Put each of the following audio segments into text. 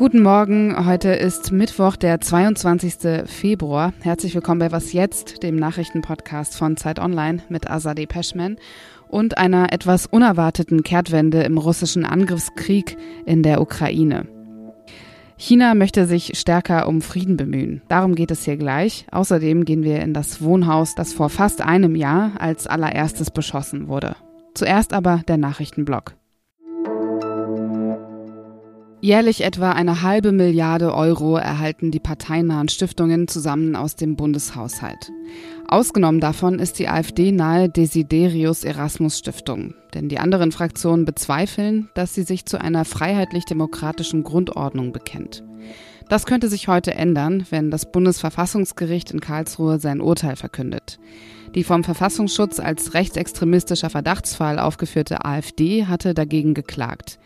Guten Morgen, heute ist Mittwoch, der 22. Februar. Herzlich willkommen bei Was Jetzt, dem Nachrichtenpodcast von Zeit Online mit Azadeh Peschman und einer etwas unerwarteten Kehrtwende im russischen Angriffskrieg in der Ukraine. China möchte sich stärker um Frieden bemühen. Darum geht es hier gleich. Außerdem gehen wir in das Wohnhaus, das vor fast einem Jahr als allererstes beschossen wurde. Zuerst aber der Nachrichtenblock. Jährlich etwa eine halbe Milliarde Euro erhalten die parteinahen Stiftungen zusammen aus dem Bundeshaushalt. Ausgenommen davon ist die AfD-nahe Desiderius Erasmus Stiftung. Denn die anderen Fraktionen bezweifeln, dass sie sich zu einer freiheitlich-demokratischen Grundordnung bekennt. Das könnte sich heute ändern, wenn das Bundesverfassungsgericht in Karlsruhe sein Urteil verkündet. Die vom Verfassungsschutz als rechtsextremistischer Verdachtsfall aufgeführte AfD hatte dagegen geklagt.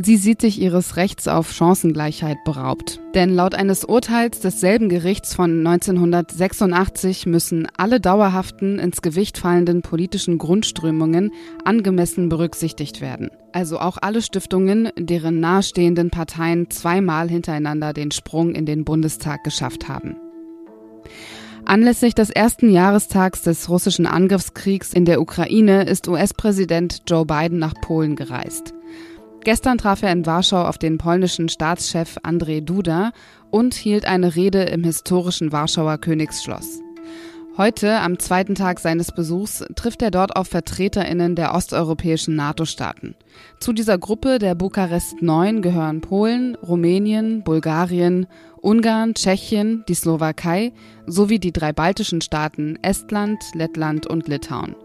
Sie sieht sich ihres Rechts auf Chancengleichheit beraubt. Denn laut eines Urteils desselben Gerichts von 1986 müssen alle dauerhaften, ins Gewicht fallenden politischen Grundströmungen angemessen berücksichtigt werden. Also auch alle Stiftungen, deren nahestehenden Parteien zweimal hintereinander den Sprung in den Bundestag geschafft haben. Anlässlich des ersten Jahrestags des russischen Angriffskriegs in der Ukraine ist US-Präsident Joe Biden nach Polen gereist. Gestern traf er in Warschau auf den polnischen Staatschef Andrzej Duda und hielt eine Rede im historischen Warschauer Königsschloss. Heute, am zweiten Tag seines Besuchs, trifft er dort auf VertreterInnen der osteuropäischen NATO-Staaten. Zu dieser Gruppe der Bukarest 9 gehören Polen, Rumänien, Bulgarien, Ungarn, Tschechien, die Slowakei sowie die drei baltischen Staaten Estland, Lettland und Litauen.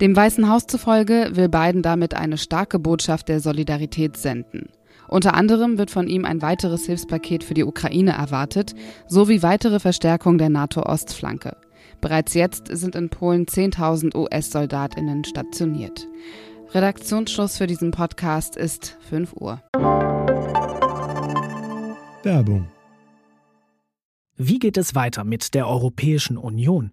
Dem Weißen Haus zufolge will Biden damit eine starke Botschaft der Solidarität senden. Unter anderem wird von ihm ein weiteres Hilfspaket für die Ukraine erwartet, sowie weitere Verstärkung der NATO-Ostflanke. Bereits jetzt sind in Polen 10.000 US-Soldatinnen stationiert. Redaktionsschluss für diesen Podcast ist 5 Uhr. Werbung. Wie geht es weiter mit der Europäischen Union?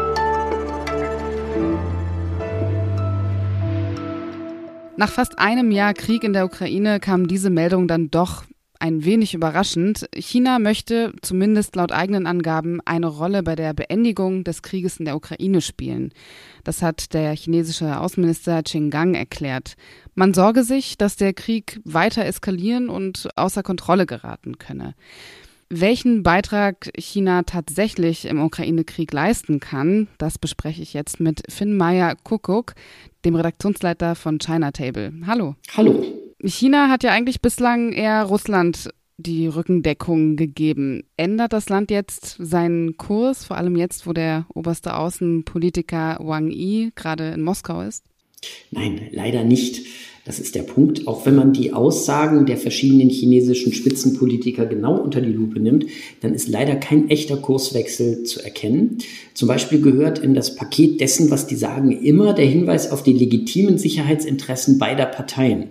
Nach fast einem Jahr Krieg in der Ukraine kam diese Meldung dann doch ein wenig überraschend. China möchte, zumindest laut eigenen Angaben, eine Rolle bei der Beendigung des Krieges in der Ukraine spielen. Das hat der chinesische Außenminister Qin Gang erklärt. Man sorge sich, dass der Krieg weiter eskalieren und außer Kontrolle geraten könne. Welchen Beitrag China tatsächlich im Ukraine-Krieg leisten kann, das bespreche ich jetzt mit Finn Meyer Kuckuck, dem Redaktionsleiter von China Table. Hallo. Hallo. China hat ja eigentlich bislang eher Russland die Rückendeckung gegeben. Ändert das Land jetzt seinen Kurs, vor allem jetzt, wo der oberste Außenpolitiker Wang Yi gerade in Moskau ist? Nein, leider nicht. Das ist der Punkt. Auch wenn man die Aussagen der verschiedenen chinesischen Spitzenpolitiker genau unter die Lupe nimmt, dann ist leider kein echter Kurswechsel zu erkennen. Zum Beispiel gehört in das Paket dessen, was die sagen, immer der Hinweis auf die legitimen Sicherheitsinteressen beider Parteien.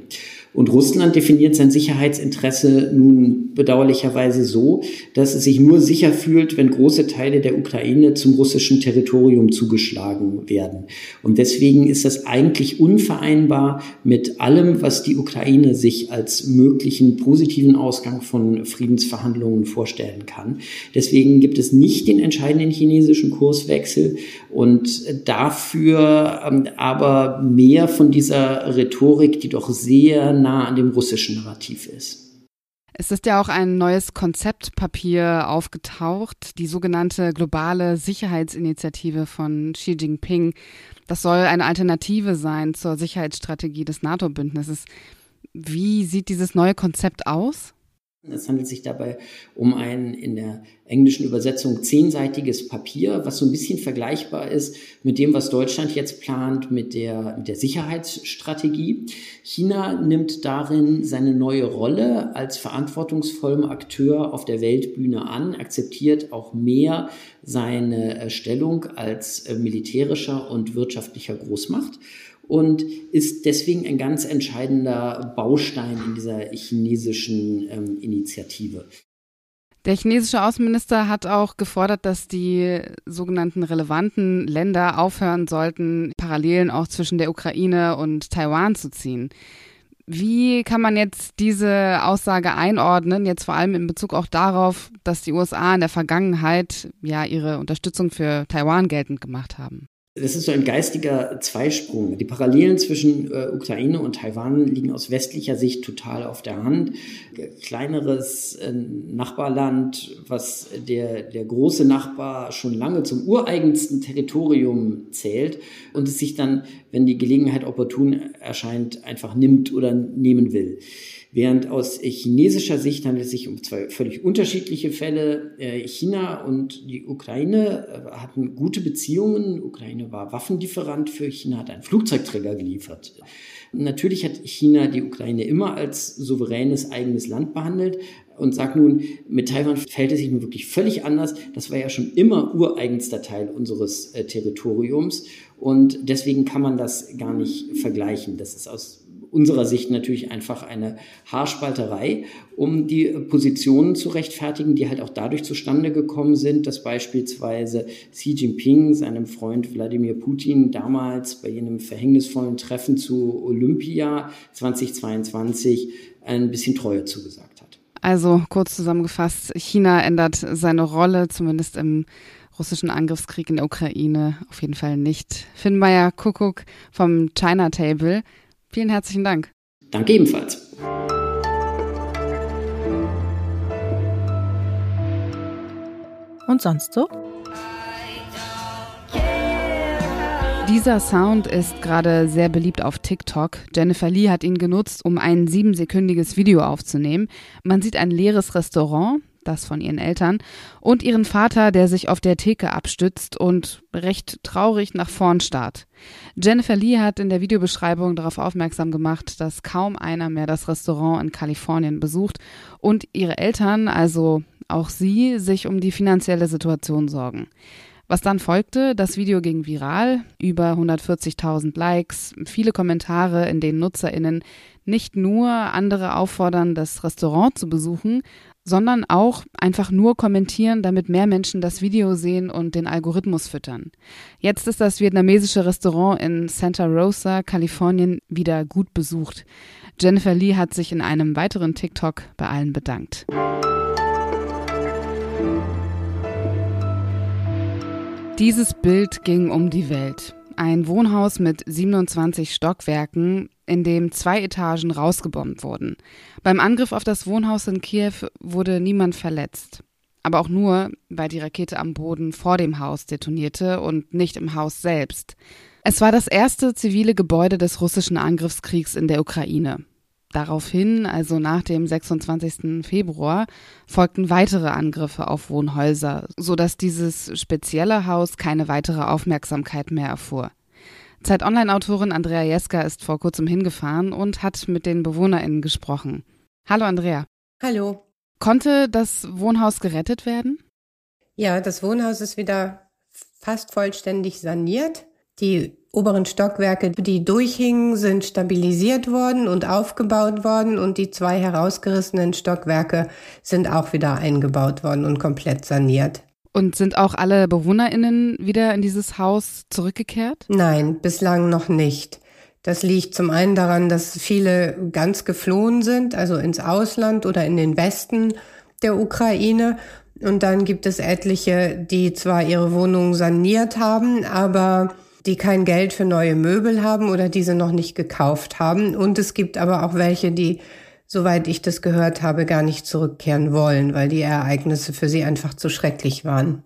Und Russland definiert sein Sicherheitsinteresse nun bedauerlicherweise so, dass es sich nur sicher fühlt, wenn große Teile der Ukraine zum russischen Territorium zugeschlagen werden. Und deswegen ist das eigentlich unvereinbar mit allem, was die Ukraine sich als möglichen positiven Ausgang von Friedensverhandlungen vorstellen kann. Deswegen gibt es nicht den entscheidenden chinesischen Kurswechsel und dafür ähm, aber mehr von dieser Rhetorik, die doch sehr nah an dem russischen Narrativ ist. Es ist ja auch ein neues Konzeptpapier aufgetaucht, die sogenannte globale Sicherheitsinitiative von Xi Jinping. Das soll eine Alternative sein zur Sicherheitsstrategie des NATO-Bündnisses. Wie sieht dieses neue Konzept aus? Es handelt sich dabei um ein in der englischen Übersetzung zehnseitiges Papier, was so ein bisschen vergleichbar ist mit dem, was Deutschland jetzt plant mit der, mit der Sicherheitsstrategie. China nimmt darin seine neue Rolle als verantwortungsvollem Akteur auf der Weltbühne an, akzeptiert auch mehr seine Stellung als äh, militärischer und wirtschaftlicher Großmacht und ist deswegen ein ganz entscheidender Baustein in dieser chinesischen ähm, Initiative. Der chinesische Außenminister hat auch gefordert, dass die sogenannten relevanten Länder aufhören sollten, Parallelen auch zwischen der Ukraine und Taiwan zu ziehen. Wie kann man jetzt diese Aussage einordnen, jetzt vor allem in Bezug auch darauf, dass die USA in der Vergangenheit ja ihre Unterstützung für Taiwan geltend gemacht haben? Das ist so ein geistiger Zweisprung. Die Parallelen zwischen äh, Ukraine und Taiwan liegen aus westlicher Sicht total auf der Hand. Kleineres äh, Nachbarland, was der, der große Nachbar schon lange zum ureigensten Territorium zählt und es sich dann, wenn die Gelegenheit opportun erscheint, einfach nimmt oder nehmen will. Während aus chinesischer Sicht handelt es sich um zwei völlig unterschiedliche Fälle. Äh, China und die Ukraine äh, hatten gute Beziehungen. Die Ukraine war Waffenlieferant für China, hat einen Flugzeugträger geliefert. Natürlich hat China die Ukraine immer als souveränes eigenes Land behandelt und sagt nun, mit Taiwan fällt es sich nun wirklich völlig anders. Das war ja schon immer ureigenster Teil unseres äh, Territoriums und deswegen kann man das gar nicht vergleichen. Das ist aus unserer Sicht natürlich einfach eine Haarspalterei, um die Positionen zu rechtfertigen, die halt auch dadurch zustande gekommen sind, dass beispielsweise Xi Jinping seinem Freund Wladimir Putin damals bei jenem verhängnisvollen Treffen zu Olympia 2022 ein bisschen Treue zugesagt hat. Also kurz zusammengefasst, China ändert seine Rolle, zumindest im russischen Angriffskrieg in der Ukraine, auf jeden Fall nicht. Finn Meyer Kuckuck vom China Table. Vielen herzlichen Dank. Danke ebenfalls. Und sonst so? Dieser Sound ist gerade sehr beliebt auf TikTok. Jennifer Lee hat ihn genutzt, um ein siebensekündiges Video aufzunehmen. Man sieht ein leeres Restaurant, das von ihren Eltern, und ihren Vater, der sich auf der Theke abstützt und recht traurig nach vorn starrt. Jennifer Lee hat in der Videobeschreibung darauf aufmerksam gemacht, dass kaum einer mehr das Restaurant in Kalifornien besucht und ihre Eltern, also auch sie, sich um die finanzielle Situation sorgen. Was dann folgte, das Video ging viral, über 140.000 Likes, viele Kommentare, in denen Nutzerinnen nicht nur andere auffordern, das Restaurant zu besuchen, sondern auch einfach nur kommentieren, damit mehr Menschen das Video sehen und den Algorithmus füttern. Jetzt ist das vietnamesische Restaurant in Santa Rosa, Kalifornien, wieder gut besucht. Jennifer Lee hat sich in einem weiteren TikTok bei allen bedankt. Dieses Bild ging um die Welt. Ein Wohnhaus mit 27 Stockwerken, in dem zwei Etagen rausgebombt wurden. Beim Angriff auf das Wohnhaus in Kiew wurde niemand verletzt. Aber auch nur, weil die Rakete am Boden vor dem Haus detonierte und nicht im Haus selbst. Es war das erste zivile Gebäude des russischen Angriffskriegs in der Ukraine. Daraufhin, also nach dem 26. Februar, folgten weitere Angriffe auf Wohnhäuser, so dass dieses spezielle Haus keine weitere Aufmerksamkeit mehr erfuhr. Zeit Online-Autorin Andrea Jeska ist vor kurzem hingefahren und hat mit den BewohnerInnen gesprochen. Hallo Andrea. Hallo. Konnte das Wohnhaus gerettet werden? Ja, das Wohnhaus ist wieder fast vollständig saniert. Die oberen Stockwerke, die durchhingen, sind stabilisiert worden und aufgebaut worden und die zwei herausgerissenen Stockwerke sind auch wieder eingebaut worden und komplett saniert. Und sind auch alle BewohnerInnen wieder in dieses Haus zurückgekehrt? Nein, bislang noch nicht. Das liegt zum einen daran, dass viele ganz geflohen sind, also ins Ausland oder in den Westen der Ukraine. Und dann gibt es etliche, die zwar ihre Wohnungen saniert haben, aber die kein Geld für neue Möbel haben oder diese noch nicht gekauft haben. Und es gibt aber auch welche, die soweit ich das gehört habe, gar nicht zurückkehren wollen, weil die Ereignisse für sie einfach zu schrecklich waren.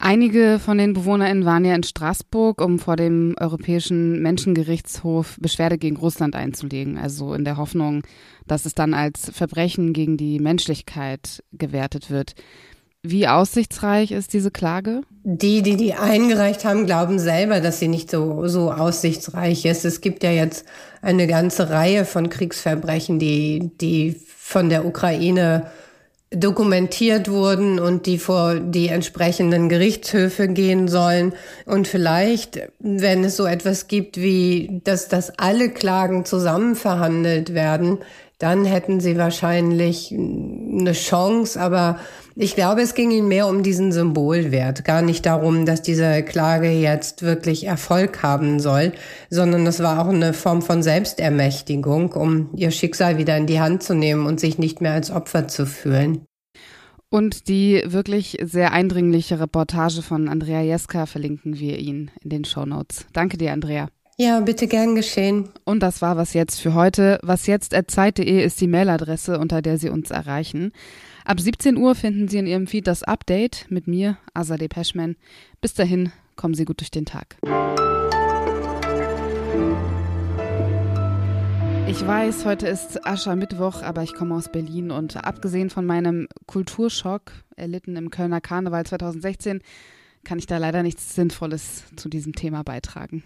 Einige von den BewohnerInnen waren ja in Straßburg, um vor dem Europäischen Menschengerichtshof Beschwerde gegen Russland einzulegen. Also in der Hoffnung, dass es dann als Verbrechen gegen die Menschlichkeit gewertet wird. Wie aussichtsreich ist diese Klage? Die, die die eingereicht haben, glauben selber, dass sie nicht so, so aussichtsreich ist. Es gibt ja jetzt eine ganze Reihe von Kriegsverbrechen, die, die von der Ukraine dokumentiert wurden und die vor die entsprechenden Gerichtshöfe gehen sollen. Und vielleicht, wenn es so etwas gibt wie, dass, dass alle Klagen zusammen verhandelt werden, dann hätten sie wahrscheinlich eine Chance. Aber ich glaube, es ging ihnen mehr um diesen Symbolwert, gar nicht darum, dass diese Klage jetzt wirklich Erfolg haben soll, sondern es war auch eine Form von Selbstermächtigung, um ihr Schicksal wieder in die Hand zu nehmen und sich nicht mehr als Opfer zu fühlen. Und die wirklich sehr eindringliche Reportage von Andrea Jeska verlinken wir Ihnen in den Show Notes. Danke dir, Andrea. Ja, bitte gern geschehen. Und das war was jetzt für heute. Was jetzt zeit.de ist die Mailadresse, unter der Sie uns erreichen. Ab 17 Uhr finden Sie in Ihrem Feed das Update mit mir, Azadeh Peschman. Bis dahin, kommen Sie gut durch den Tag. Ich weiß, heute ist Aschermittwoch, aber ich komme aus Berlin und abgesehen von meinem Kulturschock, erlitten im Kölner Karneval 2016, kann ich da leider nichts Sinnvolles zu diesem Thema beitragen.